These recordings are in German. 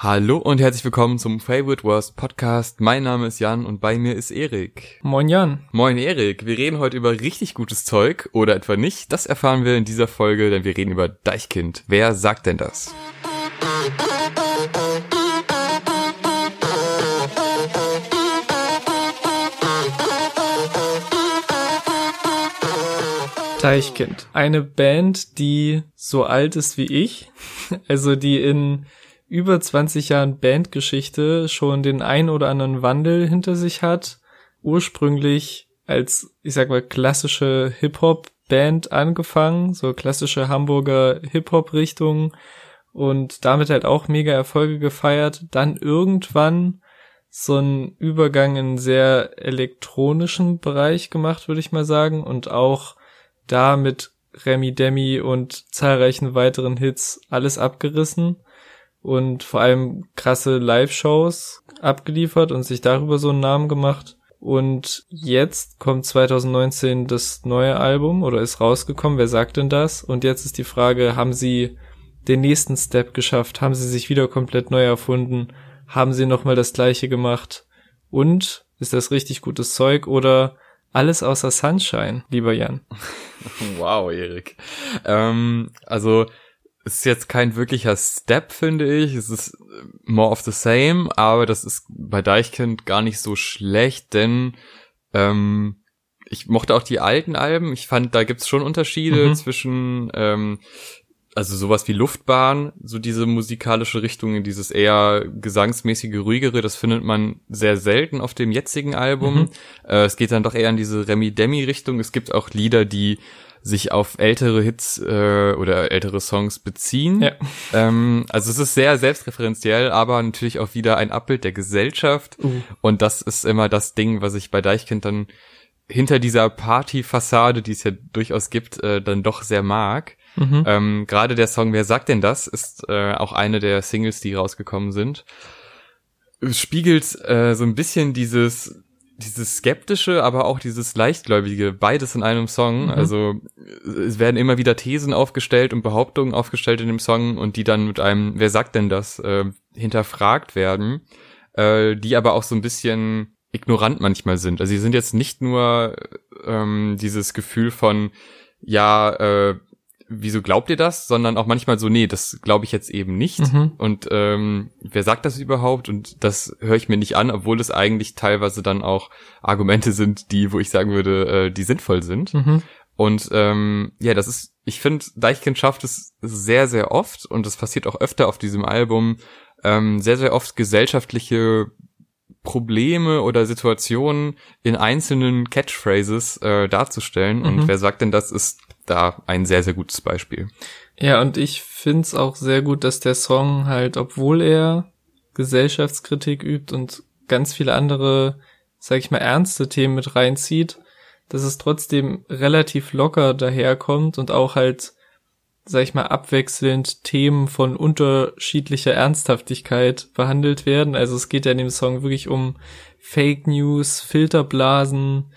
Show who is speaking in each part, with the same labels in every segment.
Speaker 1: Hallo und herzlich willkommen zum Favorite Worst Podcast. Mein Name ist Jan und bei mir ist Erik.
Speaker 2: Moin Jan.
Speaker 1: Moin Erik. Wir reden heute über richtig gutes Zeug oder etwa nicht. Das erfahren wir in dieser Folge, denn wir reden über Deichkind. Wer sagt denn das?
Speaker 2: Deichkind. Eine Band, die so alt ist wie ich. Also die in über 20 Jahren Bandgeschichte schon den ein oder anderen Wandel hinter sich hat. Ursprünglich als, ich sag mal, klassische Hip-Hop-Band angefangen, so klassische Hamburger Hip-Hop-Richtung und damit halt auch mega Erfolge gefeiert. Dann irgendwann so ein Übergang in sehr elektronischen Bereich gemacht, würde ich mal sagen, und auch da mit Remy Demi und zahlreichen weiteren Hits alles abgerissen und vor allem krasse Live-Shows abgeliefert und sich darüber so einen Namen gemacht. Und jetzt kommt 2019 das neue Album oder ist rausgekommen. Wer sagt denn das? Und jetzt ist die Frage, haben sie den nächsten Step geschafft? Haben sie sich wieder komplett neu erfunden? Haben sie nochmal das gleiche gemacht? Und ist das richtig gutes Zeug oder alles außer Sunshine, lieber Jan?
Speaker 1: Wow, Erik. Ähm, also ist jetzt kein wirklicher Step, finde ich. Es ist more of the same, aber das ist bei Deichkind gar nicht so schlecht, denn ähm, ich mochte auch die alten Alben. Ich fand, da gibt's schon Unterschiede mhm. zwischen, ähm, also sowas wie Luftbahn, so diese musikalische Richtung, dieses eher gesangsmäßige, ruhigere, das findet man sehr selten auf dem jetzigen Album. Mhm. Äh, es geht dann doch eher in diese Remi-Demi-Richtung. Es gibt auch Lieder, die sich auf ältere Hits äh, oder ältere Songs beziehen. Ja. Ähm, also es ist sehr selbstreferenziell, aber natürlich auch wieder ein Abbild der Gesellschaft. Uh. Und das ist immer das Ding, was ich bei Deichkind dann hinter dieser Partyfassade, die es ja durchaus gibt, äh, dann doch sehr mag. Mhm. Ähm, Gerade der Song Wer sagt denn das ist äh, auch eine der Singles, die rausgekommen sind. Es spiegelt äh, so ein bisschen dieses dieses skeptische, aber auch dieses leichtgläubige, beides in einem Song. Mhm. Also es werden immer wieder Thesen aufgestellt und Behauptungen aufgestellt in dem Song und die dann mit einem, wer sagt denn das, äh, hinterfragt werden, äh, die aber auch so ein bisschen ignorant manchmal sind. Also sie sind jetzt nicht nur ähm, dieses Gefühl von, ja, äh, wieso glaubt ihr das, sondern auch manchmal so, nee, das glaube ich jetzt eben nicht. Mhm. Und ähm, wer sagt das überhaupt? Und das höre ich mir nicht an, obwohl es eigentlich teilweise dann auch Argumente sind, die, wo ich sagen würde, äh, die sinnvoll sind. Mhm. Und ähm, ja, das ist, ich finde, Deichkind schafft es sehr, sehr oft und das passiert auch öfter auf diesem Album, ähm, sehr, sehr oft gesellschaftliche Probleme oder Situationen in einzelnen Catchphrases äh, darzustellen. Mhm. Und wer sagt denn, das ist da ein sehr, sehr gutes Beispiel.
Speaker 2: Ja, und ich find's auch sehr gut, dass der Song halt, obwohl er Gesellschaftskritik übt und ganz viele andere, sag ich mal, ernste Themen mit reinzieht, dass es trotzdem relativ locker daherkommt und auch halt, sag ich mal, abwechselnd Themen von unterschiedlicher Ernsthaftigkeit behandelt werden. Also es geht ja in dem Song wirklich um Fake News, Filterblasen,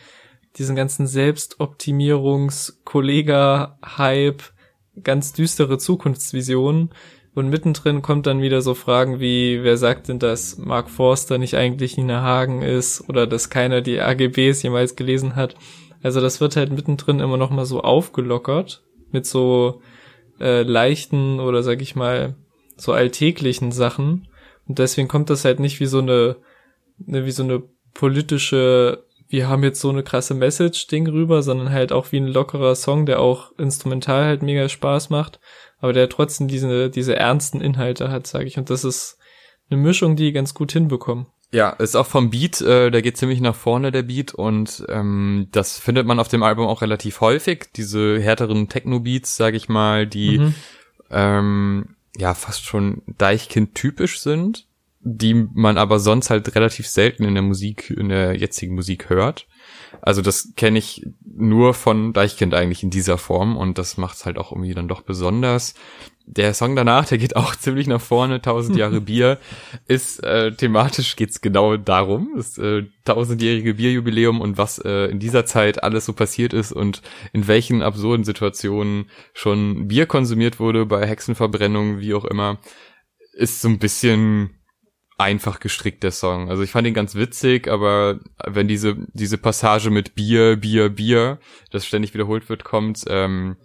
Speaker 2: diesen ganzen Selbstoptimierungs-Kollega-Hype, ganz düstere Zukunftsvisionen. Und mittendrin kommt dann wieder so Fragen wie, wer sagt denn, dass Mark Forster nicht eigentlich Nina Hagen ist oder dass keiner die AGBs jemals gelesen hat. Also das wird halt mittendrin immer noch mal so aufgelockert mit so äh, leichten oder sag ich mal so alltäglichen Sachen. Und deswegen kommt das halt nicht wie so eine, ne, wie so eine politische wir haben jetzt so eine krasse Message-Ding rüber, sondern halt auch wie ein lockerer Song, der auch instrumental halt mega Spaß macht, aber der trotzdem diese, diese ernsten Inhalte hat, sage ich. Und das ist eine Mischung, die ganz gut hinbekommen.
Speaker 1: Ja, ist auch vom Beat, äh, der geht ziemlich nach vorne, der Beat, und ähm, das findet man auf dem Album auch relativ häufig, diese härteren Techno-Beats, sage ich mal, die mhm. ähm, ja fast schon Deichkind-typisch sind die man aber sonst halt relativ selten in der Musik, in der jetzigen Musik hört. Also das kenne ich nur von Deichkind eigentlich in dieser Form und das macht es halt auch irgendwie dann doch besonders. Der Song danach, der geht auch ziemlich nach vorne, Tausend Jahre Bier, ist äh, thematisch geht's genau darum, das äh, tausendjährige Bierjubiläum und was äh, in dieser Zeit alles so passiert ist und in welchen absurden Situationen schon Bier konsumiert wurde bei Hexenverbrennungen, wie auch immer ist so ein bisschen einfach gestrickt, der Song. Also ich fand ihn ganz witzig, aber wenn diese, diese Passage mit Bier, Bier, Bier, das ständig wiederholt wird, kommt, ähm,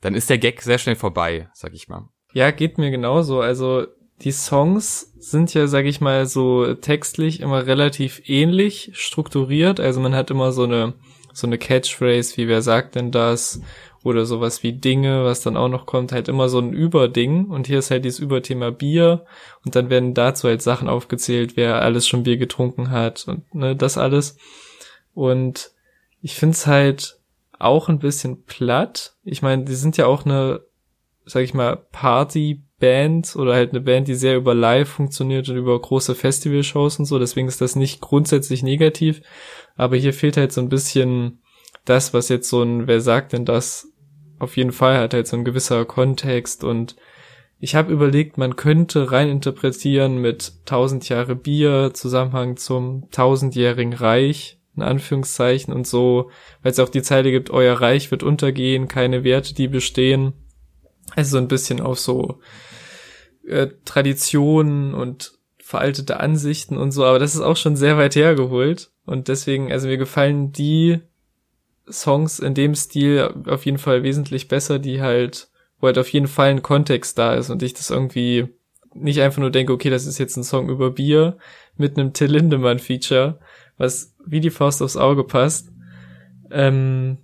Speaker 1: dann ist der Gag sehr schnell vorbei, sag ich mal.
Speaker 2: Ja, geht mir genauso. Also die Songs sind ja, sag ich mal, so textlich immer relativ ähnlich strukturiert. Also man hat immer so eine, so eine Catchphrase, wie wer sagt denn das? Oder sowas wie Dinge, was dann auch noch kommt, halt immer so ein Überding. Und hier ist halt dieses Überthema Bier. Und dann werden dazu halt Sachen aufgezählt, wer alles schon Bier getrunken hat und ne, das alles. Und ich find's halt auch ein bisschen platt. Ich meine, die sind ja auch eine, sag ich mal, Party Band oder halt eine Band, die sehr über Live funktioniert und über große Festivalshows und so. Deswegen ist das nicht grundsätzlich negativ. Aber hier fehlt halt so ein bisschen das, was jetzt so ein, wer sagt denn das, auf jeden Fall hat halt so ein gewisser Kontext und ich habe überlegt, man könnte rein interpretieren mit tausend Jahre Bier, Zusammenhang zum tausendjährigen Reich, in Anführungszeichen und so, weil es auch die Zeile gibt, euer Reich wird untergehen, keine Werte, die bestehen. Also so ein bisschen auf so äh, Traditionen und veraltete Ansichten und so, aber das ist auch schon sehr weit hergeholt. Und deswegen, also mir gefallen die Songs in dem Stil auf jeden Fall wesentlich besser, die halt, wo halt auf jeden Fall ein Kontext da ist und ich das irgendwie nicht einfach nur denke, okay, das ist jetzt ein Song über Bier mit einem Till Lindemann Feature, was wie die Faust aufs Auge passt. Ähm,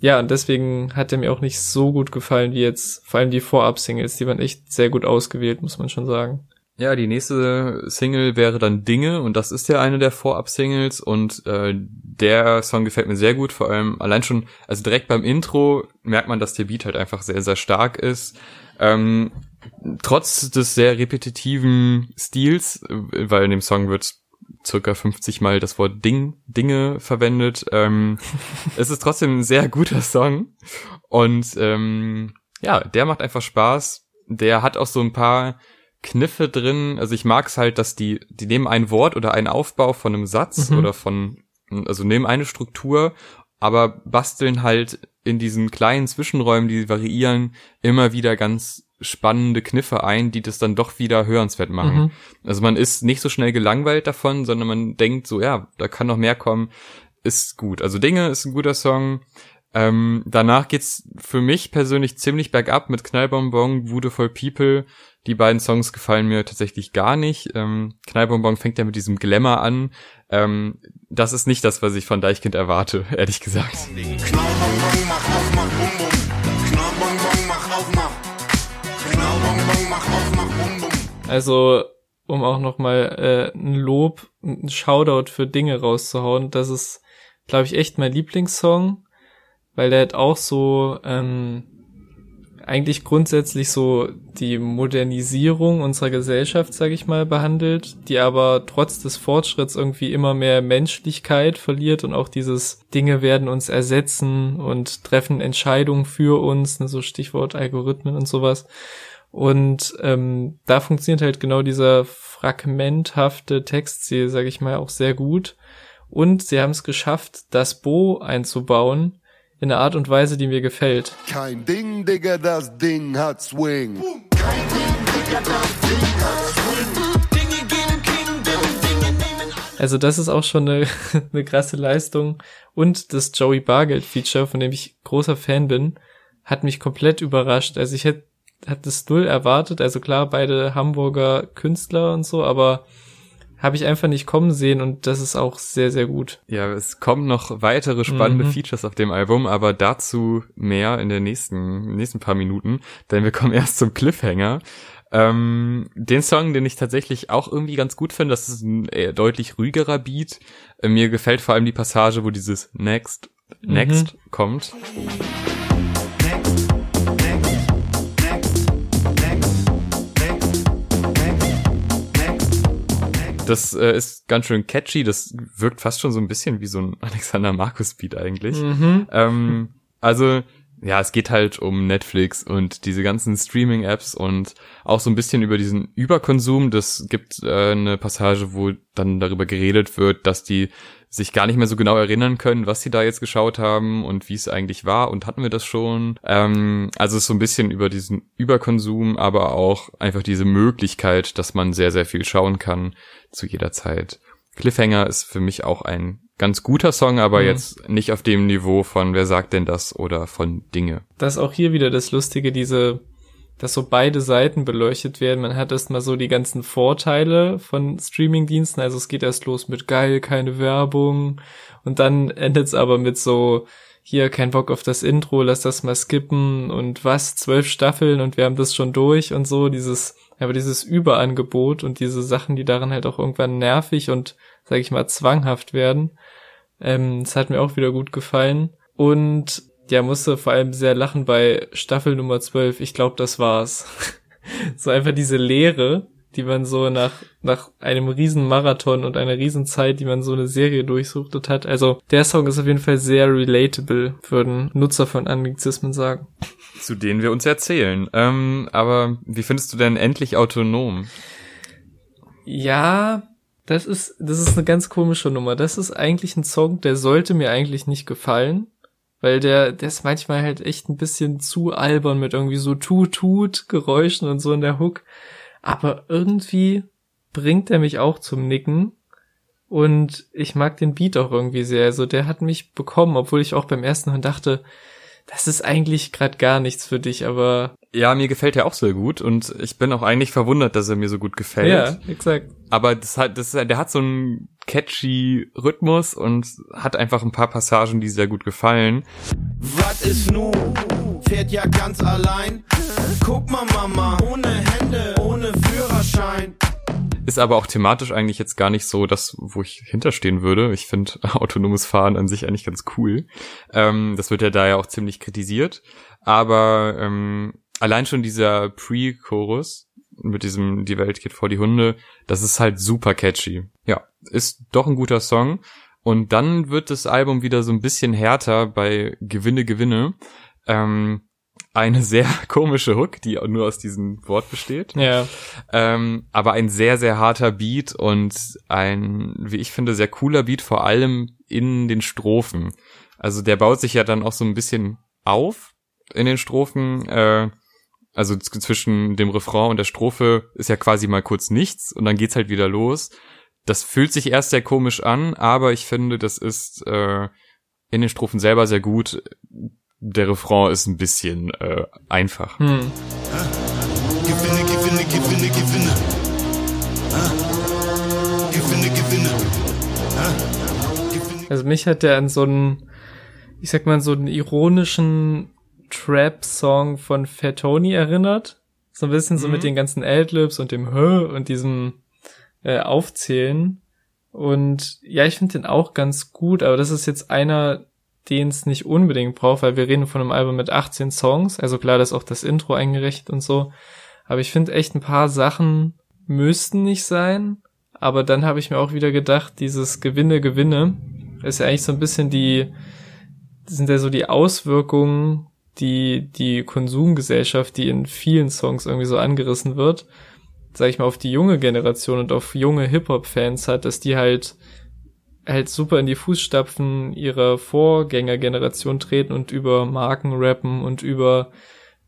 Speaker 2: ja, und deswegen hat er mir auch nicht so gut gefallen wie jetzt, vor allem die Vorab-Singles, die waren echt sehr gut ausgewählt, muss man schon sagen.
Speaker 1: Ja, die nächste Single wäre dann Dinge und das ist ja eine der Vorab-Singles und äh, der Song gefällt mir sehr gut, vor allem allein schon, also direkt beim Intro merkt man, dass der Beat halt einfach sehr, sehr stark ist. Ähm, trotz des sehr repetitiven Stils, weil in dem Song wird circa 50 Mal das Wort Ding, Dinge verwendet, ähm, es ist trotzdem ein sehr guter Song und ähm, ja, der macht einfach Spaß. Der hat auch so ein paar Kniffe drin. Also ich mag es halt, dass die, die nehmen ein Wort oder einen Aufbau von einem Satz mhm. oder von, also nehmen eine Struktur, aber basteln halt in diesen kleinen Zwischenräumen, die variieren, immer wieder ganz spannende Kniffe ein, die das dann doch wieder hörenswert machen. Mhm. Also man ist nicht so schnell gelangweilt davon, sondern man denkt so, ja, da kann noch mehr kommen, ist gut. Also Dinge ist ein guter Song. Ähm, danach geht's für mich persönlich ziemlich bergab mit Knallbonbon, Wudeful People. Die beiden Songs gefallen mir tatsächlich gar nicht. Ähm, Knallbonbon fängt ja mit diesem Glamour an. Ähm, das ist nicht das, was ich von Deichkind erwarte, ehrlich gesagt.
Speaker 2: Also, um auch nochmal äh, ein Lob, ein Shoutout für Dinge rauszuhauen, das ist, glaube ich, echt mein Lieblingssong weil der hat auch so ähm, eigentlich grundsätzlich so die Modernisierung unserer Gesellschaft, sag ich mal, behandelt, die aber trotz des Fortschritts irgendwie immer mehr Menschlichkeit verliert und auch dieses Dinge werden uns ersetzen und treffen Entscheidungen für uns, ne, so Stichwort Algorithmen und sowas. Und ähm, da funktioniert halt genau dieser fragmenthafte Textstil, sag ich mal, auch sehr gut. Und sie haben es geschafft, das Bo einzubauen, in einer Art und Weise, die mir gefällt. Kein Ding, Digga, das Ding hat Swing. Kein Ding, Digga, das Ding hat Swing. Also das ist auch schon eine, eine krasse Leistung. Und das Joey Bargeld-Feature, von dem ich großer Fan bin, hat mich komplett überrascht. Also ich hätte hat das null erwartet. Also klar, beide Hamburger Künstler und so, aber habe ich einfach nicht kommen sehen und das ist auch sehr, sehr gut.
Speaker 1: Ja, es kommen noch weitere spannende mhm. Features auf dem Album, aber dazu mehr in den nächsten, nächsten paar Minuten, denn wir kommen erst zum Cliffhanger. Ähm, den Song, den ich tatsächlich auch irgendwie ganz gut finde, das ist ein eher deutlich ruhigerer Beat. Äh, mir gefällt vor allem die Passage, wo dieses Next, Next mhm. kommt. Das äh, ist ganz schön catchy. Das wirkt fast schon so ein bisschen wie so ein Alexander Markus Beat eigentlich. Mhm. Ähm, also ja, es geht halt um Netflix und diese ganzen Streaming-Apps und auch so ein bisschen über diesen Überkonsum. Das gibt äh, eine Passage, wo dann darüber geredet wird, dass die sich gar nicht mehr so genau erinnern können, was sie da jetzt geschaut haben und wie es eigentlich war und hatten wir das schon. Ähm, also es ist so ein bisschen über diesen Überkonsum, aber auch einfach diese Möglichkeit, dass man sehr, sehr viel schauen kann zu jeder Zeit. Cliffhanger ist für mich auch ein ganz guter Song, aber mhm. jetzt nicht auf dem Niveau von Wer sagt denn das oder von Dinge.
Speaker 2: Das ist auch hier wieder das Lustige, diese, dass so beide Seiten beleuchtet werden. Man hat erstmal so die ganzen Vorteile von Streamingdiensten. Also es geht erst los mit geil, keine Werbung. Und dann endet es aber mit so, hier kein Bock auf das Intro, lass das mal skippen und was, zwölf Staffeln und wir haben das schon durch und so, dieses, aber dieses Überangebot und diese Sachen, die daran halt auch irgendwann nervig und, sag ich mal, zwanghaft werden. Ähm, das hat mir auch wieder gut gefallen. Und ja, musste vor allem sehr lachen bei Staffel Nummer 12. Ich glaube, das war's. so einfach diese Leere, die man so nach, nach einem riesen Marathon und einer riesen Zeit, die man so eine Serie durchsuchtet hat. Also der Song ist auf jeden Fall sehr relatable, würden Nutzer von Anglizismen sagen.
Speaker 1: Zu denen wir uns erzählen. Ähm, aber wie findest du denn endlich autonom?
Speaker 2: Ja, das ist, das ist eine ganz komische Nummer. Das ist eigentlich ein Song, der sollte mir eigentlich nicht gefallen. Weil der, der ist manchmal halt echt ein bisschen zu albern mit irgendwie so tut-tut Geräuschen und so in der Hook. Aber irgendwie bringt er mich auch zum Nicken. Und ich mag den Beat auch irgendwie sehr. Also der hat mich bekommen, obwohl ich auch beim ersten Mal dachte, das ist eigentlich gerade gar nichts für dich, aber
Speaker 1: ja, mir gefällt er auch sehr gut und ich bin auch eigentlich verwundert, dass er mir so gut gefällt.
Speaker 2: Ja, exakt.
Speaker 1: Aber das hat, das, der hat so einen catchy Rhythmus und hat einfach ein paar Passagen, die sehr gut gefallen. Was ist nun? Fährt ja ganz allein. Guck mal, Mama, ohne Hände, ohne Führerschein. Ist aber auch thematisch eigentlich jetzt gar nicht so das, wo ich hinterstehen würde. Ich finde autonomes Fahren an sich eigentlich ganz cool. Ähm, das wird ja da ja auch ziemlich kritisiert. Aber ähm, allein schon dieser Pre-Chorus mit diesem Die Welt geht vor die Hunde, das ist halt super catchy. Ja, ist doch ein guter Song. Und dann wird das Album wieder so ein bisschen härter bei Gewinne, Gewinne. Ähm, eine sehr komische Hook, die nur aus diesem Wort besteht.
Speaker 2: Ja.
Speaker 1: Ähm, aber ein sehr, sehr harter Beat und ein, wie ich finde, sehr cooler Beat, vor allem in den Strophen. Also der baut sich ja dann auch so ein bisschen auf in den Strophen. Äh, also zwischen dem Refrain und der Strophe ist ja quasi mal kurz nichts und dann geht's halt wieder los. Das fühlt sich erst sehr komisch an, aber ich finde, das ist äh, in den Strophen selber sehr gut. Der Refrain ist ein bisschen äh, einfach. Hm. Gewinne, gewinne, gewinne, gewinne.
Speaker 2: Gewinne, gewinne. Also mich hat der an so einen, ich sag mal, so einen ironischen Trap-Song von Fatoni erinnert. So ein bisschen so mhm. mit den ganzen Adlibs und dem Hö und diesem äh, Aufzählen. Und ja, ich finde den auch ganz gut, aber das ist jetzt einer, den es nicht unbedingt braucht, weil wir reden von einem Album mit 18 Songs. Also klar, da ist auch das Intro eingerechnet und so. Aber ich finde echt ein paar Sachen müssten nicht sein. Aber dann habe ich mir auch wieder gedacht, dieses Gewinne, Gewinne ist ja eigentlich so ein bisschen die, sind ja so die Auswirkungen die, die Konsumgesellschaft, die in vielen Songs irgendwie so angerissen wird, sag ich mal, auf die junge Generation und auf junge Hip-Hop-Fans hat, dass die halt halt super in die Fußstapfen ihrer Vorgängergeneration treten und über Marken rappen und über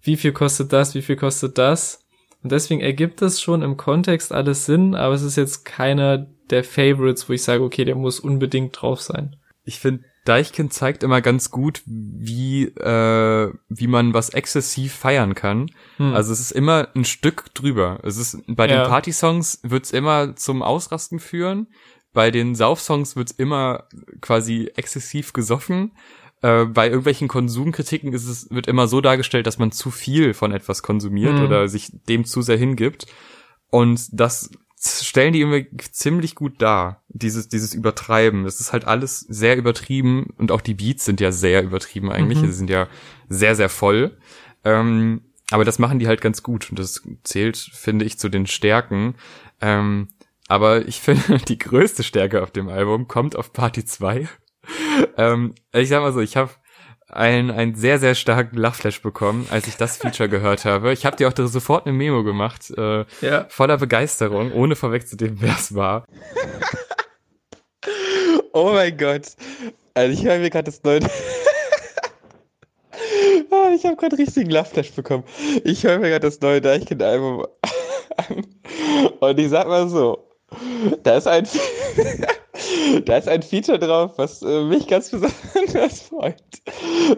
Speaker 2: wie viel kostet das, wie viel kostet das. Und deswegen ergibt das schon im Kontext alles Sinn, aber es ist jetzt keiner der Favorites, wo ich sage, okay, der muss unbedingt drauf sein.
Speaker 1: Ich finde Deichkind zeigt immer ganz gut, wie, äh, wie man was exzessiv feiern kann. Hm. Also es ist immer ein Stück drüber. Es ist, bei ja. den Party-Songs wird's immer zum Ausrasten führen. Bei den Sauf-Songs wird's immer quasi exzessiv gesoffen. Äh, bei irgendwelchen Konsumkritiken ist es, wird immer so dargestellt, dass man zu viel von etwas konsumiert hm. oder sich dem zu sehr hingibt. Und das stellen die irgendwie ziemlich gut dar, dieses, dieses Übertreiben. Das ist halt alles sehr übertrieben und auch die Beats sind ja sehr übertrieben eigentlich. Mhm. Sie sind ja sehr, sehr voll. Ähm, aber das machen die halt ganz gut und das zählt, finde ich, zu den Stärken. Ähm, aber ich finde, die größte Stärke auf dem Album kommt auf Party 2. ähm, ich sag mal so, ich habe einen, einen sehr, sehr starken Lachflash bekommen, als ich das Feature gehört habe. Ich habe dir auch sofort eine Memo gemacht, äh, ja. voller Begeisterung, ohne vorwegzunehmen, wer es war.
Speaker 3: oh mein Gott. Also ich höre mir gerade das neue... oh, ich habe gerade richtigen Lachflash bekommen. Ich höre mir gerade das neue Deichkind-Album an. Und ich sag mal so, da ist ein... da ist ein Feature drauf, was äh, mich ganz besonders freut.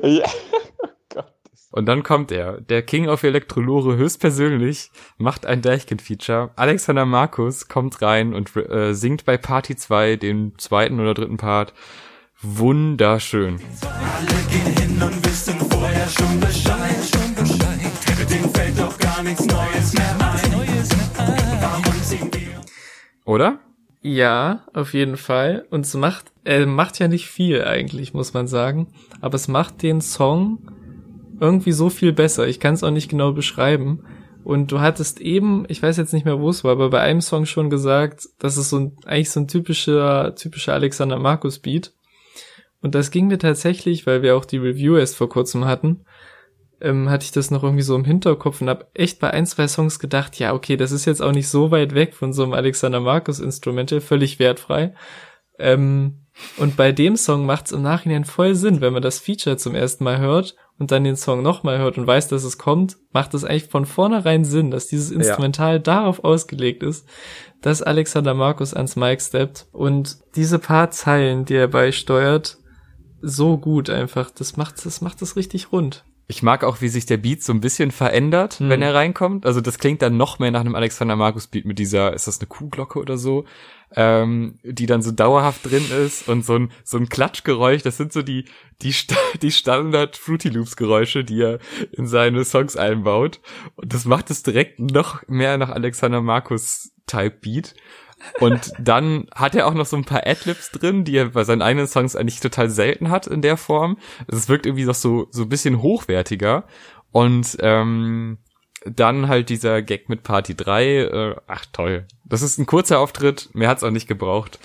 Speaker 3: Ja.
Speaker 1: Und dann kommt er, der King of Elektrolore höchstpersönlich, macht ein Deichkind-Feature. Alexander Markus kommt rein und äh, singt bei Party 2 den zweiten oder dritten Part. Wunderschön. Alle gehen hin und wissen vorher schon Bescheid. Schon Bescheid. Den fällt doch gar nichts Neues mehr ein. Oder?
Speaker 2: Ja, auf jeden Fall. Und es macht, er macht ja nicht viel eigentlich, muss man sagen. Aber es macht den Song irgendwie so viel besser. Ich kann es auch nicht genau beschreiben. Und du hattest eben, ich weiß jetzt nicht mehr, wo es war, aber bei einem Song schon gesagt, das ist so ein, eigentlich so ein typischer, typischer Alexander Markus Beat. Und das ging mir tatsächlich, weil wir auch die Review erst vor kurzem hatten, ähm, hatte ich das noch irgendwie so im Hinterkopf und habe echt bei ein, zwei Songs gedacht, ja, okay, das ist jetzt auch nicht so weit weg von so einem Alexander Markus Instrumental, völlig wertfrei. Ähm, und bei dem Song macht es im Nachhinein voll Sinn, wenn man das Feature zum ersten Mal hört und dann den Song nochmal hört und weiß, dass es kommt, macht es eigentlich von vornherein Sinn, dass dieses Instrumental ja. darauf ausgelegt ist, dass Alexander Markus ans Mic steppt und diese paar Zeilen, die er beisteuert, so gut einfach. Das macht, das macht es richtig rund.
Speaker 1: Ich mag auch, wie sich der Beat so ein bisschen verändert, hm. wenn er reinkommt. Also das klingt dann noch mehr nach einem Alexander Markus Beat mit dieser, ist das eine Kuhglocke oder so, ähm, die dann so dauerhaft drin ist und so ein so ein Klatschgeräusch. Das sind so die die die Standard Fruity Loops Geräusche, die er in seine Songs einbaut. Und das macht es direkt noch mehr nach Alexander Markus Type Beat. Und dann hat er auch noch so ein paar Adlibs drin, die er bei seinen eigenen Songs eigentlich total selten hat in der Form. Es wirkt irgendwie noch so, so ein bisschen hochwertiger. Und ähm, dann halt dieser Gag mit Party 3. Äh, ach toll. Das ist ein kurzer Auftritt, mehr hat's auch nicht gebraucht.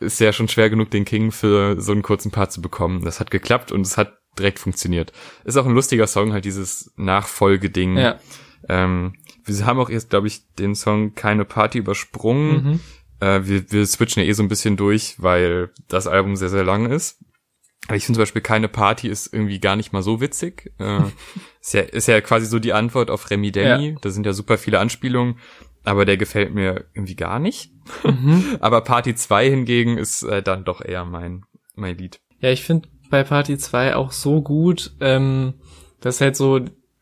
Speaker 1: Ist ja schon schwer genug, den King für so einen kurzen Part zu bekommen. Das hat geklappt und es hat direkt funktioniert. Ist auch ein lustiger Song, halt dieses Nachfolgeding. Ja. Ähm, wir haben auch jetzt, glaube ich, den Song Keine Party übersprungen. Mhm. Äh, wir, wir switchen ja eh so ein bisschen durch, weil das Album sehr, sehr lang ist. Aber ich finde zum Beispiel Keine Party ist irgendwie gar nicht mal so witzig. Äh, ist, ja, ist ja quasi so die Antwort auf Remy Demi. Ja. Da sind ja super viele Anspielungen. Aber der gefällt mir irgendwie gar nicht. Mhm. aber Party 2 hingegen ist äh, dann doch eher mein, mein Lied.
Speaker 2: Ja, ich finde bei Party 2 auch so gut, ähm, dass halt so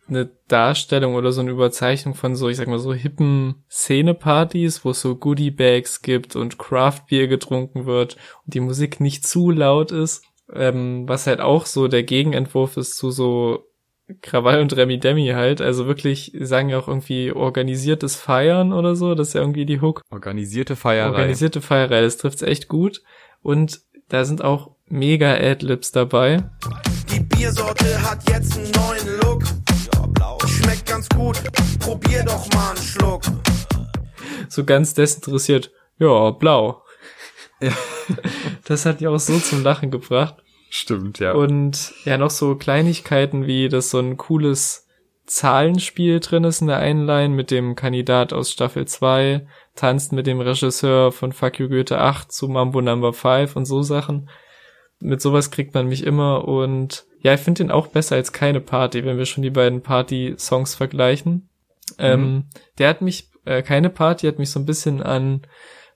Speaker 2: eine Darstellung oder so eine Überzeichnung von so, ich sag mal so hippen Szenepartys, wo es so Goodie-Bags gibt und Craft-Bier getrunken wird und die Musik nicht zu laut ist, ähm, was halt auch so der Gegenentwurf ist zu so Krawall und Remi Demi halt, also wirklich, sagen ja auch irgendwie organisiertes Feiern oder so, das ist ja irgendwie die Hook.
Speaker 1: Organisierte Feierei.
Speaker 2: Organisierte Feierei, das trifft's echt gut und da sind auch mega Adlibs dabei. Die Biersorte hat jetzt einen neuen Look schmeckt ganz gut. Probier doch mal einen Schluck. So ganz desinteressiert. Ja, blau. Ja. Das hat die auch so zum Lachen gebracht.
Speaker 1: Stimmt, ja.
Speaker 2: Und ja, noch so Kleinigkeiten wie, dass so ein cooles Zahlenspiel drin ist in der einen Line mit dem Kandidat aus Staffel 2, tanzt mit dem Regisseur von Fuck You Goethe 8 zu Mambo Number 5 und so Sachen. Mit sowas kriegt man mich immer und ja, ich finde den auch besser als keine Party, wenn wir schon die beiden Party-Songs vergleichen. Ähm, mhm. Ähm, der hat mich, äh, keine Party hat mich so ein bisschen an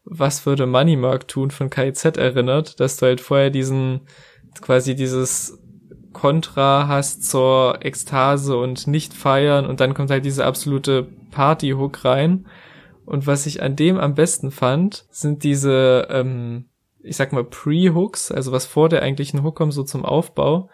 Speaker 2: Was würde Moneymark tun von KIZ erinnert, dass du halt vorher diesen, quasi dieses Kontra hast zur Ekstase und nicht feiern und dann kommt halt diese absolute Party-Hook rein. Und was ich an dem am besten fand, sind diese, ähm, ich sag mal, Pre-Hooks, also was vor der eigentlichen Hook kommt, so zum Aufbau,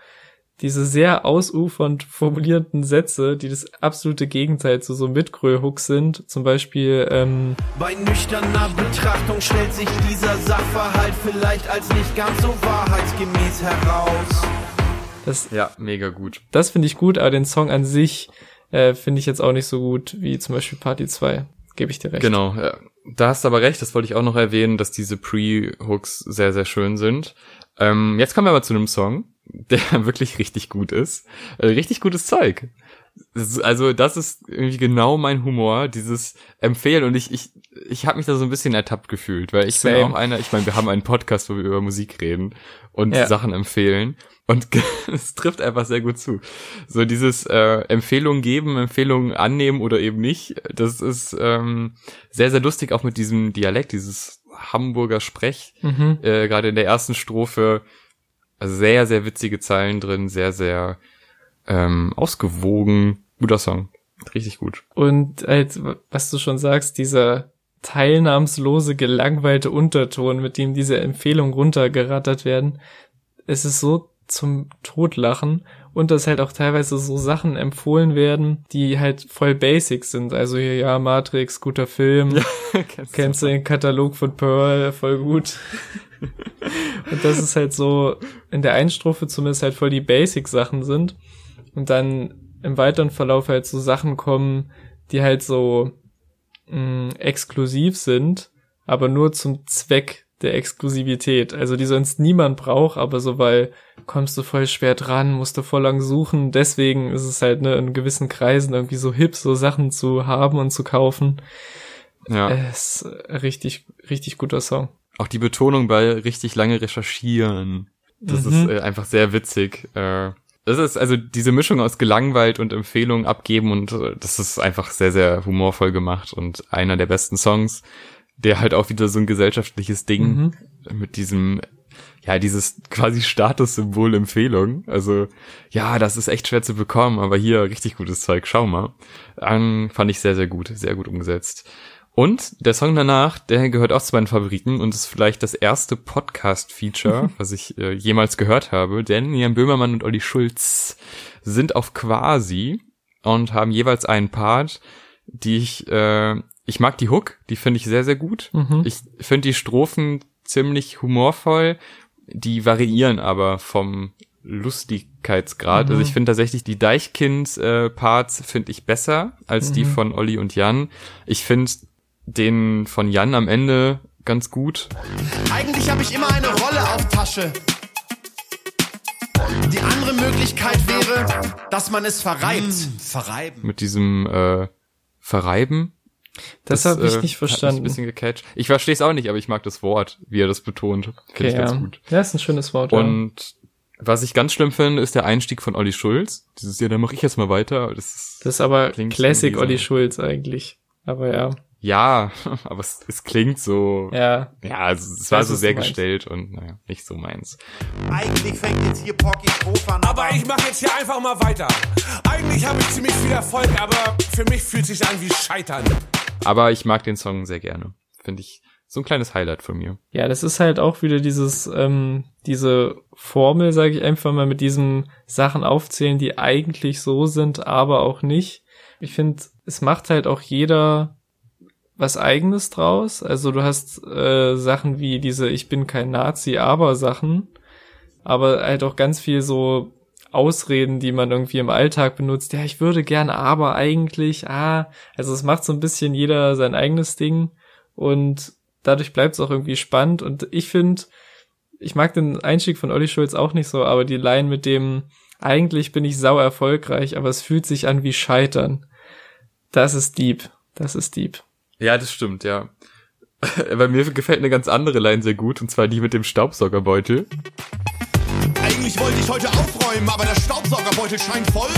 Speaker 2: diese sehr ausufernd formulierten Sätze, die das absolute Gegenteil zu so Mitgröl-Hooks sind. Zum Beispiel, ähm, Bei nüchterner Betrachtung stellt sich dieser Sachverhalt vielleicht als nicht ganz so wahrheitsgemäß heraus.
Speaker 1: Das, ja, mega gut.
Speaker 2: Das finde ich gut, aber den Song an sich äh, finde ich jetzt auch nicht so gut wie zum Beispiel Party 2. Gebe ich dir recht.
Speaker 1: Genau, ja. Da hast du aber recht, das wollte ich auch noch erwähnen, dass diese Pre-Hooks sehr, sehr schön sind. Ähm, jetzt kommen wir aber zu einem Song, der wirklich richtig gut ist. Äh, richtig gutes Zeug. Also das ist irgendwie genau mein Humor, dieses Empfehlen und ich ich ich habe mich da so ein bisschen ertappt gefühlt, weil ich Same. bin auch einer, ich meine, wir haben einen Podcast, wo wir über Musik reden und ja. Sachen empfehlen und es trifft einfach sehr gut zu. So dieses äh, Empfehlungen geben, Empfehlungen annehmen oder eben nicht, das ist ähm, sehr sehr lustig auch mit diesem Dialekt, dieses Hamburger Sprech, mhm. äh, gerade in der ersten Strophe also sehr, sehr witzige Zeilen drin, sehr, sehr ähm, ausgewogen. Guter Song. Richtig gut.
Speaker 2: Und halt, was du schon sagst, dieser teilnahmslose, gelangweilte Unterton, mit dem diese Empfehlungen runtergerattert werden, es ist so zum Totlachen und dass halt auch teilweise so Sachen empfohlen werden, die halt voll basic sind. Also hier, ja, Matrix, guter Film. Ja, kennst, kennst du den Katalog von Pearl, voll gut. Und das ist halt so, in der einen Strophe zumindest halt voll die Basic-Sachen sind. Und dann im weiteren Verlauf halt so Sachen kommen, die halt so mh, mm, exklusiv sind, aber nur zum Zweck der Exklusivität. Also die sonst niemand braucht, aber so weil kommst du voll schwer dran, musst du voll lang suchen. Deswegen ist es halt ne, in gewissen Kreisen irgendwie so hip, so Sachen zu haben und zu kaufen. Ja. Es ist richtig, richtig guter Song.
Speaker 1: Auch die Betonung bei richtig lange recherchieren. Das mhm. ist äh, einfach sehr witzig. Äh, das ist also diese Mischung aus gelangweilt und Empfehlungen abgeben und äh, das ist einfach sehr, sehr humorvoll gemacht und einer der besten Songs, der halt auch wieder so ein gesellschaftliches Ding mhm. mit diesem, ja, dieses quasi Statussymbol Empfehlung. Also, ja, das ist echt schwer zu bekommen, aber hier richtig gutes Zeug, schau mal. An, fand ich sehr, sehr gut, sehr gut umgesetzt. Und der Song danach, der gehört auch zu meinen Favoriten und ist vielleicht das erste Podcast-Feature, was ich äh, jemals gehört habe, denn Jan Böhmermann und Olli Schulz sind auf Quasi und haben jeweils einen Part, die ich, äh, ich mag die Hook, die finde ich sehr, sehr gut. Mhm. Ich finde die Strophen ziemlich humorvoll, die variieren aber vom Lustigkeitsgrad. Also mhm. Also ich finde tatsächlich die Deichkind-Parts äh, finde ich besser als mhm. die von Olli und Jan. Ich finde den von Jan am Ende ganz gut.
Speaker 4: Eigentlich habe ich immer eine Rolle auf Tasche. Die andere Möglichkeit wäre, dass man es verreibt. Hm,
Speaker 1: verreiben. Mit diesem äh, Verreiben.
Speaker 2: Das, das habe ich äh, nicht verstanden.
Speaker 1: ein bisschen gecatcht. Ich verstehe es auch nicht, aber ich mag das Wort, wie er das betont. Finde okay, ich ganz
Speaker 2: ja.
Speaker 1: gut.
Speaker 2: Ja, ist ein schönes Wort.
Speaker 1: Und ja. was ich ganz schlimm finde, ist der Einstieg von Olli Schulz. Dieses Jahr, da mache ich jetzt mal weiter. Das ist,
Speaker 2: das ist aber Classic Olli Schulz eigentlich. Aber ja.
Speaker 1: Ja, aber es, es klingt so.
Speaker 2: Ja.
Speaker 1: Ja, also es war so sehr gestellt und naja, nicht so meins.
Speaker 4: Eigentlich fängt jetzt hier Pocky Prof an. Aber ich mache jetzt hier einfach mal weiter. Eigentlich habe ich ziemlich viel Erfolg, aber für mich fühlt sich an wie Scheitern.
Speaker 1: Aber ich mag den Song sehr gerne. Finde ich so ein kleines Highlight von mir.
Speaker 2: Ja, das ist halt auch wieder dieses, ähm, diese Formel, sage ich einfach mal, mit diesen Sachen aufzählen, die eigentlich so sind, aber auch nicht. Ich finde, es macht halt auch jeder was eigenes draus. Also du hast äh, Sachen wie diese Ich bin kein Nazi, aber Sachen, aber halt auch ganz viel so Ausreden, die man irgendwie im Alltag benutzt. Ja, ich würde gerne, aber eigentlich, ah, also es macht so ein bisschen jeder sein eigenes Ding und dadurch bleibt es auch irgendwie spannend und ich finde, ich mag den Einstieg von Olli Schulz auch nicht so, aber die Line mit dem eigentlich bin ich sau erfolgreich, aber es fühlt sich an wie Scheitern. Das ist deep. Das ist deep.
Speaker 1: Ja, das stimmt, ja. Bei mir gefällt eine ganz andere Line sehr gut, und zwar die mit dem Staubsaugerbeutel.
Speaker 4: Eigentlich wollte ich heute aufräumen, aber der Staubsaugerbeutel scheint voll.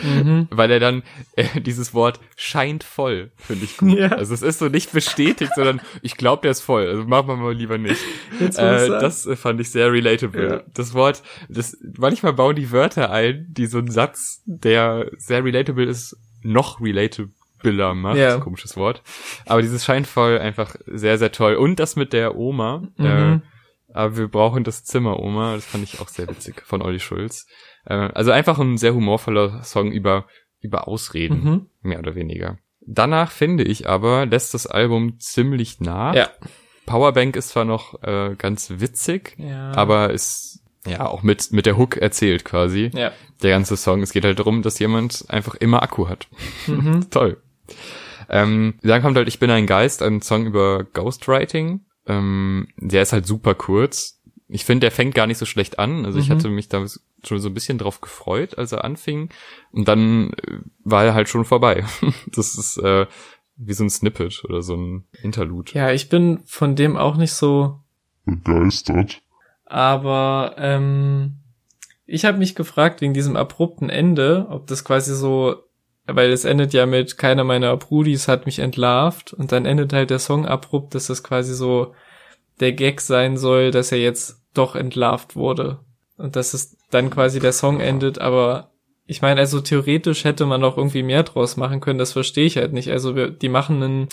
Speaker 1: Mhm. Weil er dann äh, dieses Wort scheint voll, finde ich gut. Ja. Also es ist so nicht bestätigt, sondern ich glaube, der ist voll. Also machen wir mal lieber nicht. Jetzt äh, das äh, fand ich sehr relatable. Ja. Das Wort, das manchmal bauen die Wörter ein, die so ein Satz, der sehr relatable ist, noch relatable Biller macht. Ja. Komisches Wort. Aber dieses scheint voll einfach sehr, sehr toll. Und das mit der Oma. Mhm. Äh, aber wir brauchen das Zimmer, Oma. Das fand ich auch sehr witzig von Olli Schulz. Äh, also einfach ein sehr humorvoller Song über, über Ausreden. Mhm. Mehr oder weniger. Danach finde ich aber, lässt das Album ziemlich nach.
Speaker 2: Ja.
Speaker 1: Powerbank ist zwar noch äh, ganz witzig, ja. aber ist ja auch mit mit der Hook erzählt quasi.
Speaker 2: Ja.
Speaker 1: Der ganze Song. Es geht halt darum, dass jemand einfach immer Akku hat. Mhm. Toll. Ähm, dann kommt halt Ich bin ein Geist, ein Song über Ghostwriting. Ähm, der ist halt super kurz. ich finde, der fängt gar nicht so schlecht an. Also ich
Speaker 2: Mhm.
Speaker 1: hatte mich da schon so ein bisschen drauf gefreut, als er anfing. Und dann äh, war er halt schon vorbei. Das ist äh, wie so ein Snippet oder so ein Interlude.
Speaker 2: Ja, ich bin von dem auch nicht so
Speaker 5: begeistert.
Speaker 2: Aber ähm, ich habe mich gefragt wegen diesem abrupten Ende, ob das quasi so, weil es endet ja mit keiner meiner Brudis hat mich entlarvt und dann endet halt der Song abrupt, dass das quasi so der Gag sein soll, dass er jetzt doch entlarvt wurde und dass es dann quasi der Song endet, aber ich meine, also theoretisch hätte man auch irgendwie mehr draus machen können, das verstehe ich halt nicht. Also wir, die machen einen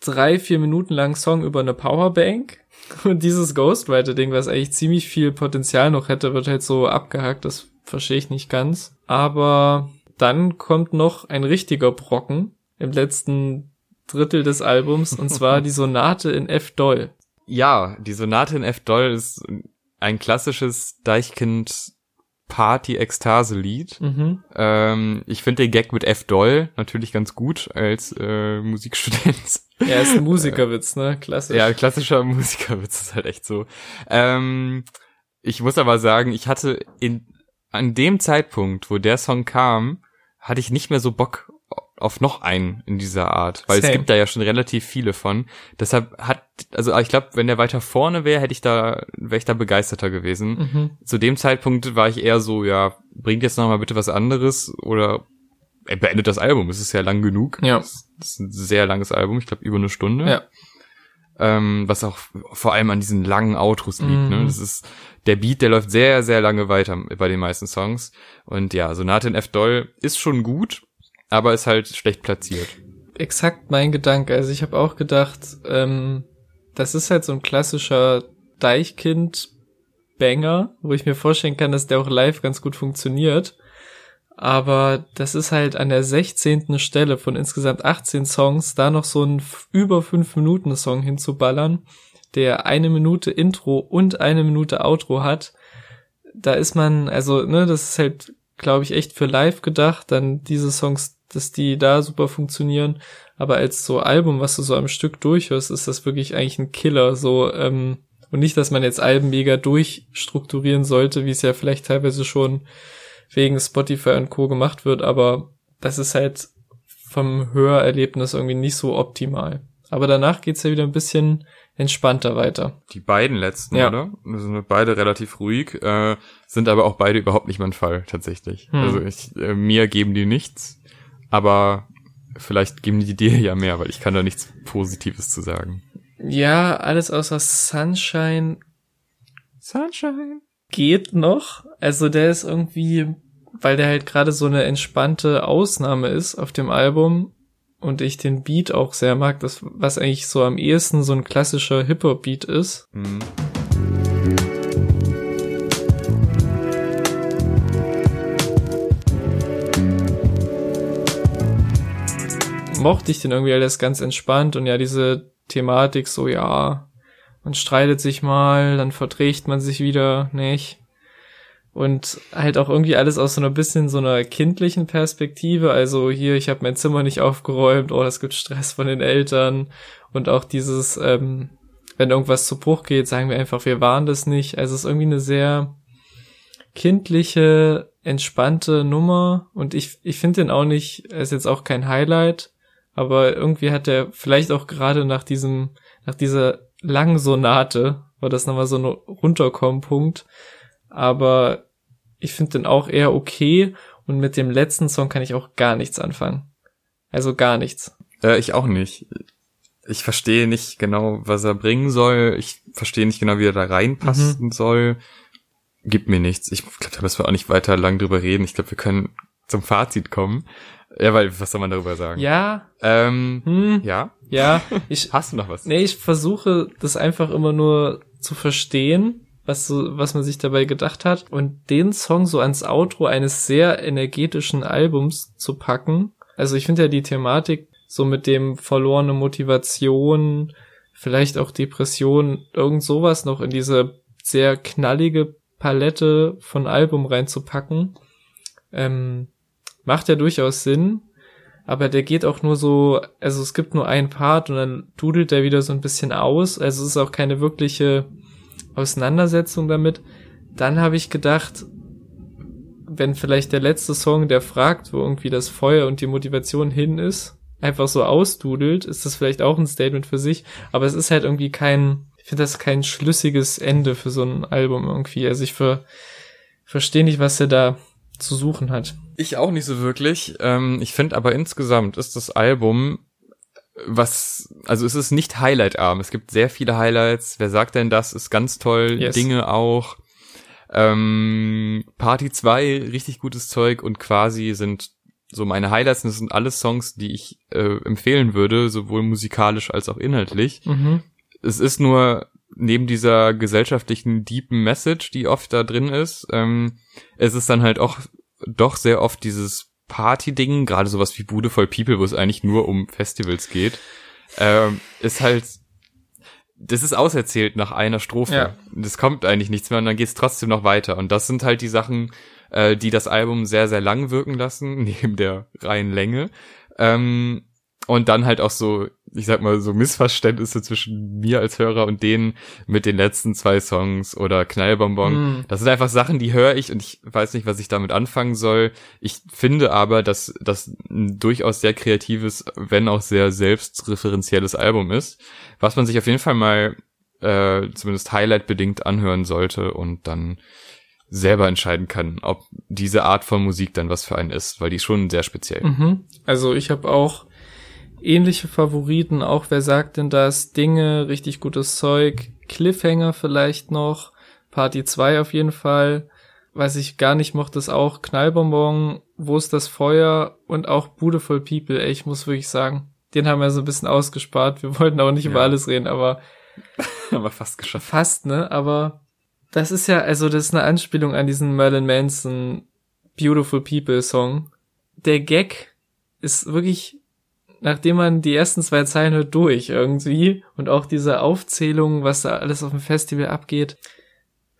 Speaker 2: drei, vier Minuten langen Song über eine Powerbank und dieses Ghostwriter-Ding, was eigentlich ziemlich viel Potenzial noch hätte, wird halt so abgehackt. Das verstehe ich nicht ganz. Aber dann kommt noch ein richtiger Brocken im letzten Drittel des Albums und zwar die Sonate in F-Doll.
Speaker 1: Ja, die Sonate in F-Doll ist ein klassisches Deichkind Party-Ekstase-Lied.
Speaker 2: Mhm.
Speaker 1: Ähm, ich finde den Gag mit F-Doll natürlich ganz gut als äh, Musikstudent.
Speaker 2: Er ist ein Musikerwitz, ne? Klassisch.
Speaker 1: Ja, klassischer Musikerwitz ist halt echt so. Ähm, ich muss aber sagen, ich hatte in an dem Zeitpunkt, wo der Song kam, hatte ich nicht mehr so Bock auf noch einen in dieser Art, weil
Speaker 2: Same.
Speaker 1: es gibt da ja schon relativ viele von. Deshalb hat, also ich glaube, wenn der weiter vorne wäre, hätte ich da, wäre ich da begeisterter gewesen.
Speaker 2: Mhm.
Speaker 1: Zu dem Zeitpunkt war ich eher so, ja, bringt jetzt noch mal bitte was anderes oder er beendet das Album. Es ist ja lang genug.
Speaker 2: Ja.
Speaker 1: Das ist ein sehr langes Album, ich glaube über eine Stunde.
Speaker 2: Ja.
Speaker 1: Ähm, was auch vor allem an diesen langen Outros liegt.
Speaker 2: Mhm.
Speaker 1: Ne? Das ist der Beat, der läuft sehr, sehr lange weiter bei den meisten Songs. Und ja, Sonate in F-Doll ist schon gut, aber ist halt schlecht platziert.
Speaker 2: exakt mein Gedanke. Also ich habe auch gedacht, ähm, das ist halt so ein klassischer Deichkind-Banger, wo ich mir vorstellen kann, dass der auch live ganz gut funktioniert. Aber das ist halt an der 16. Stelle von insgesamt 18 Songs, da noch so einen über 5 Minuten Song hinzuballern, der eine Minute Intro und eine Minute Outro hat. Da ist man, also, ne, das ist halt, glaube ich, echt für live gedacht, dann diese Songs, dass die da super funktionieren. Aber als so Album, was du so am Stück durchhörst, ist das wirklich eigentlich ein Killer. So, ähm, und nicht, dass man jetzt Alben mega durchstrukturieren sollte, wie es ja vielleicht teilweise schon wegen Spotify und Co. gemacht wird, aber das ist halt vom Hörerlebnis irgendwie nicht so optimal. Aber danach geht's ja wieder ein bisschen entspannter weiter.
Speaker 1: Die beiden letzten,
Speaker 2: Ja.
Speaker 1: oder? Sind beide relativ ruhig, äh, sind aber auch beide überhaupt nicht mein Fall, tatsächlich.
Speaker 2: Hm.
Speaker 1: Also ich, äh, mir geben die nichts, aber vielleicht geben die dir ja mehr, weil ich kann da nichts Positives zu sagen.
Speaker 2: Ja, alles außer Sunshine
Speaker 1: Sunshine.
Speaker 2: Geht noch. Also der ist irgendwie, weil der halt gerade so eine entspannte Ausnahme ist auf dem Album und ich den Beat auch sehr mag, das was eigentlich so am ehesten so ein klassischer Hip-Hop-Beat ist.
Speaker 1: Mhm.
Speaker 2: mochte ich den irgendwie alles ganz entspannt und ja, diese Thematik so, ja, man streitet sich mal, dann verträgt man sich wieder nicht. Und halt auch irgendwie alles aus so einer bisschen so einer kindlichen Perspektive. Also hier, ich habe mein Zimmer nicht aufgeräumt, oh, das gibt Stress von den Eltern. Und auch dieses, ähm, wenn irgendwas zu Bruch geht, sagen wir einfach, wir waren das nicht. Also es ist irgendwie eine sehr kindliche, entspannte Nummer. Und ich, ich finde den auch nicht, er ist jetzt auch kein Highlight, aber irgendwie hat er vielleicht auch gerade nach diesem, nach dieser langen Sonate, war das nochmal so ein Runterkommen-Punkt. Aber ich finde den auch eher okay und mit dem letzten Song kann ich auch gar nichts anfangen. Also gar nichts.
Speaker 1: Äh, ich auch nicht. Ich verstehe nicht genau, was er bringen soll. Ich verstehe nicht genau, wie er da reinpassen soll. Gibt mir nichts. Ich glaube, da müssen wir auch nicht weiter lang drüber reden. Ich glaube, wir können zum Fazit kommen. Ja, weil, was soll man darüber sagen?
Speaker 2: Ja,
Speaker 1: Ähm,
Speaker 2: hm,
Speaker 1: ja.
Speaker 2: ja, ich,
Speaker 1: Hast du noch was?
Speaker 2: nee, ich versuche das einfach immer nur zu verstehen, was so, was man sich dabei gedacht hat und den Song so ans Outro eines sehr energetischen Albums zu packen. Also ich finde ja die Thematik so mit dem verlorene Motivation, vielleicht auch Depression, irgend sowas noch in diese sehr knallige Palette von Album reinzupacken, ähm, macht ja durchaus Sinn. Aber der geht auch nur so, also es gibt nur einen Part und dann dudelt der wieder so ein bisschen aus. Also es ist auch keine wirkliche Auseinandersetzung damit. Dann habe ich gedacht, wenn vielleicht der letzte Song, der fragt, wo irgendwie das Feuer und die Motivation hin ist, einfach so ausdudelt, ist das vielleicht auch ein Statement für sich. Aber es ist halt irgendwie kein, ich finde das kein schlüssiges Ende für so ein Album irgendwie. Also ich ver, verstehe nicht, was er da zu suchen hat.
Speaker 1: Ich auch nicht so wirklich. Ähm, ich finde aber insgesamt ist das Album was, also es ist nicht highlightarm. Es gibt sehr viele Highlights. Wer sagt denn das? Ist ganz toll.
Speaker 2: Yes.
Speaker 1: Dinge auch. Ähm, Party 2, richtig gutes Zeug und quasi sind so meine Highlights. Und das sind alles Songs, die ich äh, empfehlen würde, sowohl musikalisch als auch inhaltlich.
Speaker 2: Mhm.
Speaker 1: Es ist nur neben dieser gesellschaftlichen deepen Message, die oft da drin ist, ähm, es ist dann halt auch doch sehr oft dieses Party-Ding, gerade sowas wie Bude voll People, wo es eigentlich nur um Festivals geht, ähm, ist halt, das ist auserzählt nach einer Strophe.
Speaker 2: Ja.
Speaker 1: Das kommt eigentlich nichts mehr und dann geht es trotzdem noch weiter. Und das sind halt die Sachen, äh, die das Album sehr, sehr lang wirken lassen, neben der reinen Länge. Ähm, und dann halt auch so, ich sag mal, so Missverständnisse zwischen mir als Hörer und denen mit den letzten zwei Songs oder Knallbonbon.
Speaker 2: Mm.
Speaker 1: Das sind einfach Sachen, die höre ich und ich weiß nicht, was ich damit anfangen soll. Ich finde aber, dass das ein durchaus sehr kreatives, wenn auch sehr selbstreferenzielles Album ist, was man sich auf jeden Fall mal äh, zumindest highlight-bedingt anhören sollte und dann selber entscheiden kann, ob diese Art von Musik dann was für einen ist, weil die ist schon sehr speziell.
Speaker 2: Mhm. Also ich habe auch ähnliche Favoriten, auch wer sagt denn das? Dinge, richtig gutes Zeug, Cliffhanger vielleicht noch, Party 2 auf jeden Fall. Was ich gar nicht mochte, ist auch Knallbonbon, Wo ist das Feuer und auch Beautiful People. Ey, ich muss wirklich sagen, den haben wir so ein bisschen ausgespart. Wir wollten auch nicht
Speaker 1: Ja.
Speaker 2: über alles reden, aber
Speaker 1: Aber fast geschafft.
Speaker 2: fast, ne? Aber das ist ja, also das ist eine Anspielung an diesen Merlin Manson Beautiful People Song. Der Gag ist wirklich, nachdem man die ersten zwei Zeilen hört, durch irgendwie. Und auch diese Aufzählung, was da alles auf dem Festival abgeht.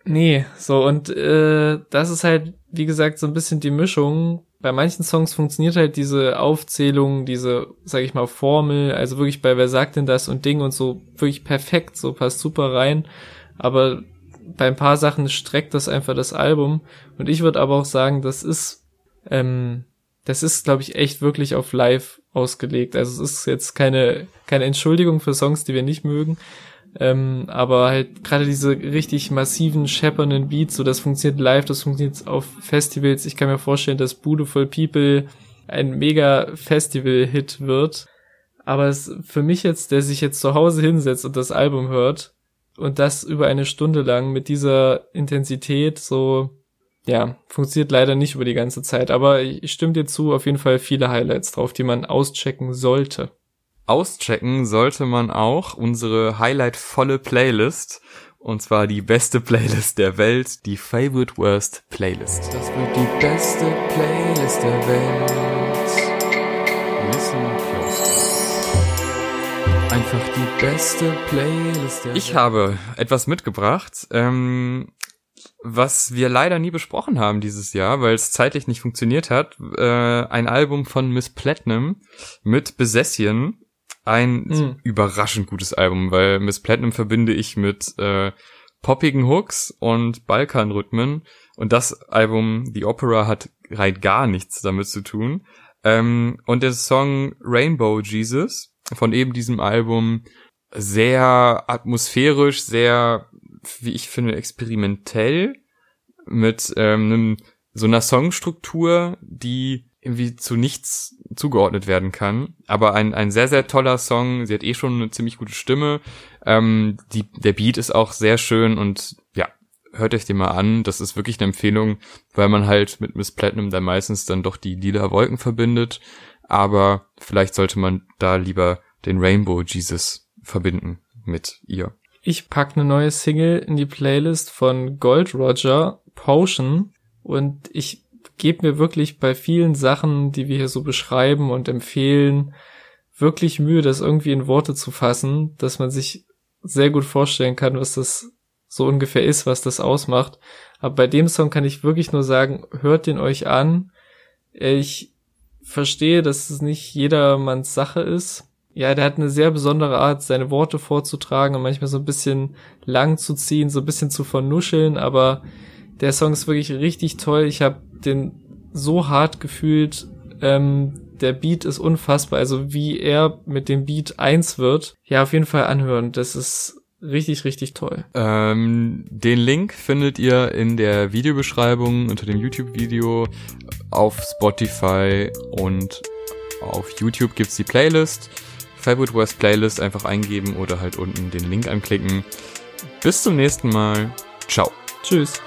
Speaker 2: Nee, so und äh, das ist halt, wie gesagt, so ein bisschen die Mischung. Bei manchen Songs funktioniert halt diese Aufzählung, diese, sag ich mal, Formel, also wirklich bei Wer sagt denn das und Ding und so wirklich perfekt, so passt super rein. Aber bei ein paar Sachen streckt das einfach das Album. Und ich würde aber auch sagen, das ist, ähm, das ist, glaube ich, echt wirklich auf Live ausgelegt. Also es ist jetzt keine, keine Entschuldigung für Songs, die wir nicht mögen. Ähm, aber halt gerade diese richtig massiven, scheppernden Beats, so das funktioniert live, das funktioniert auf Festivals. Ich kann mir vorstellen, dass Full People ein mega Festival-Hit wird. Aber es für mich jetzt, der sich jetzt zu Hause hinsetzt und das Album hört und das über eine Stunde lang mit dieser Intensität so, ja, funktioniert leider nicht über die ganze Zeit. Aber ich stimme dir zu, auf jeden Fall viele Highlights drauf, die man auschecken sollte.
Speaker 1: Auschecken sollte man auch unsere highlightvolle Playlist. Und zwar die beste Playlist der Welt, die Favorite Worst Playlist.
Speaker 2: Das wird die beste Playlist der Welt.
Speaker 1: Listen close.
Speaker 2: Einfach die beste Playlist der
Speaker 1: Ich habe etwas mitgebracht, ähm, was wir leider nie besprochen haben dieses Jahr, weil es zeitlich nicht funktioniert hat. Äh, ein Album von Miss Platinum mit Besession. Ein
Speaker 2: Hm.
Speaker 1: überraschend gutes Album, weil Miss Platinum verbinde ich mit äh, poppigen Hooks und Balkanrhythmen. Und das Album, The Opera, hat rein gar nichts damit zu tun. Ähm, und der Song Rainbow Jesus von eben diesem Album sehr atmosphärisch, sehr, wie ich finde, experimentell mit ähm, einem, so einer Songstruktur, die irgendwie zu nichts zugeordnet werden kann. Aber ein, ein sehr, sehr toller Song. Sie hat eh schon eine ziemlich gute Stimme. Ähm, die, der Beat ist auch sehr schön und ja, hört euch den mal an. Das ist wirklich eine Empfehlung, weil man halt mit Miss Platinum dann meistens dann doch die lila Wolken verbindet. Aber vielleicht sollte man da lieber den Rainbow Jesus verbinden mit ihr.
Speaker 2: Ich pack eine neue Single in die Playlist von Gold Roger, Potion. Und ich gebe mir wirklich bei vielen Sachen, die wir hier so beschreiben und empfehlen, wirklich Mühe, das irgendwie in Worte zu fassen, dass man sich sehr gut vorstellen kann, was das so ungefähr ist, was das ausmacht. Aber bei dem Song kann ich wirklich nur sagen, hört den euch an. Ich verstehe, dass es nicht jedermanns Sache ist, ja, der hat eine sehr besondere Art, seine Worte vorzutragen und manchmal so ein bisschen lang zu ziehen, so ein bisschen zu vernuscheln, aber der Song ist wirklich richtig toll. Ich habe den so hart gefühlt. Ähm, der Beat ist unfassbar, also wie er mit dem Beat eins wird. Ja, auf jeden Fall anhören. Das ist richtig, richtig toll.
Speaker 1: Ähm, den Link findet ihr in der Videobeschreibung unter dem YouTube-Video auf Spotify und auf YouTube gibt's die Playlist. Favorite West Playlist einfach eingeben oder halt unten den Link anklicken. Bis zum nächsten Mal. Ciao.
Speaker 2: Tschüss.